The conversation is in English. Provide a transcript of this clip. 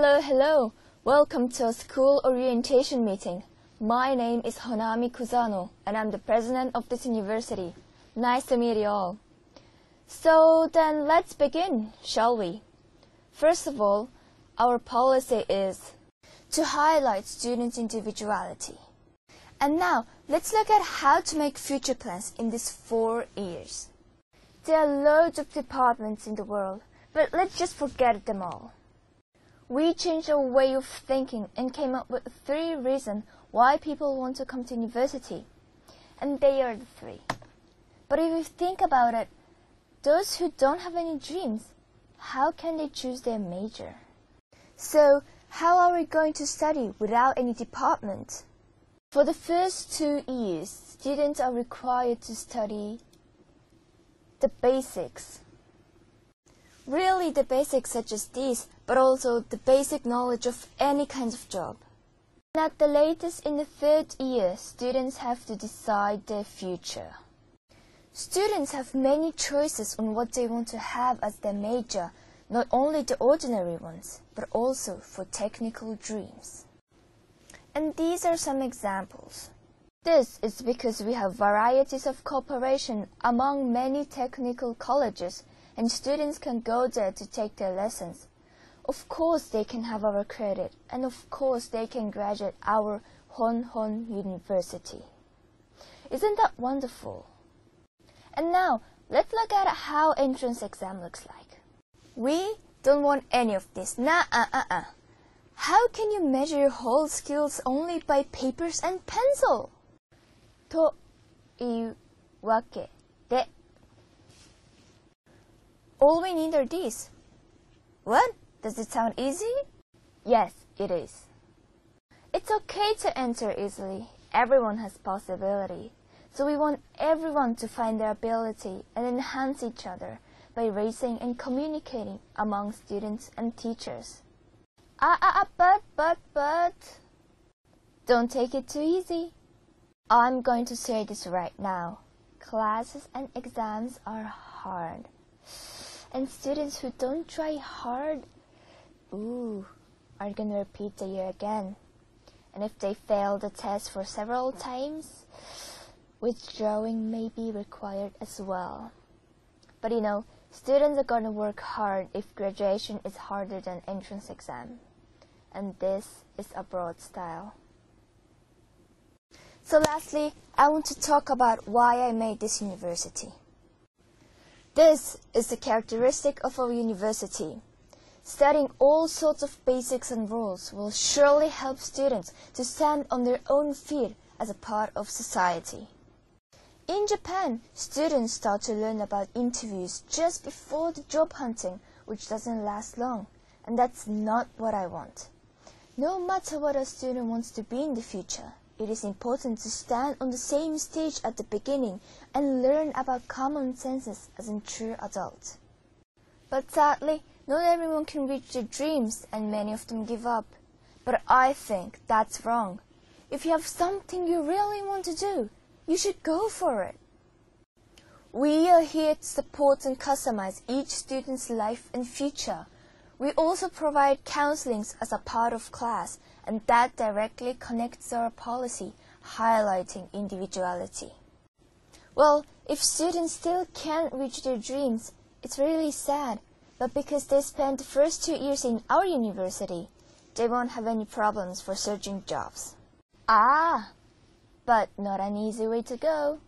hello. Hello. Welcome to a school orientation meeting. My name is Honami Kuzano and I'm the president of this university. Nice to meet you all. So then let's begin, shall we? First of all, our policy is to highlight students' individuality. And now, let's look at how to make future plans in these four years. There are loads of departments in the world, but let's just forget them all. We changed our way of thinking and came up with three reasons why people want to come to university. And they are the three. But if you think about it, those who don't have any dreams, how can they choose their major? So, how are we going to study without any department? For the first two years, students are required to study the basics. Really the basics such as these, but also the basic knowledge of any kind of job. And at the latest in the third year, students have to decide their future. Students have many choices on what they want to have as their major, not only the ordinary ones, but also for technical dreams. And these are some examples. This is because we have varieties of cooperation among many technical colleges and students can go there to take their lessons. Of course they can have our credit and of course they can graduate our Hon Hon University. Isn't that wonderful? And now let's look at how entrance exam looks like. We don't want any of this. Nah, uh, uh, uh. How can you measure your whole skills only by papers and pencil? というわけで all we need are these. What? Does it sound easy? Yes, it is. It's okay to enter easily. Everyone has possibility. So we want everyone to find their ability and enhance each other by raising and communicating among students and teachers. Ah, ah, ah, but, but, but. Don't take it too easy. I'm going to say this right now. Classes and exams are hard. And students who don't try hard, ooh, are going to repeat the year again. And if they fail the test for several times, withdrawing may be required as well. But you know, students are going to work hard if graduation is harder than entrance exam. And this is abroad style. So lastly, I want to talk about why I made this university. This is the characteristic of our university. Studying all sorts of basics and rules will surely help students to stand on their own feet as a part of society. In Japan, students start to learn about interviews just before the job hunting, which doesn't last long. And that's not what I want. No matter what a student wants to be in the future, it is important to stand on the same stage at the beginning and learn about common senses as a true adult. But sadly, not everyone can reach their dreams and many of them give up. But I think that's wrong. If you have something you really want to do, you should go for it. We are here to support and customize each student's life and future. We also provide counseling as a part of class and that directly connects our policy, highlighting individuality. Well, if students still can't reach their dreams, it's really sad, but because they spent the first two years in our university, they won't have any problems for searching jobs. Ah, but not an easy way to go.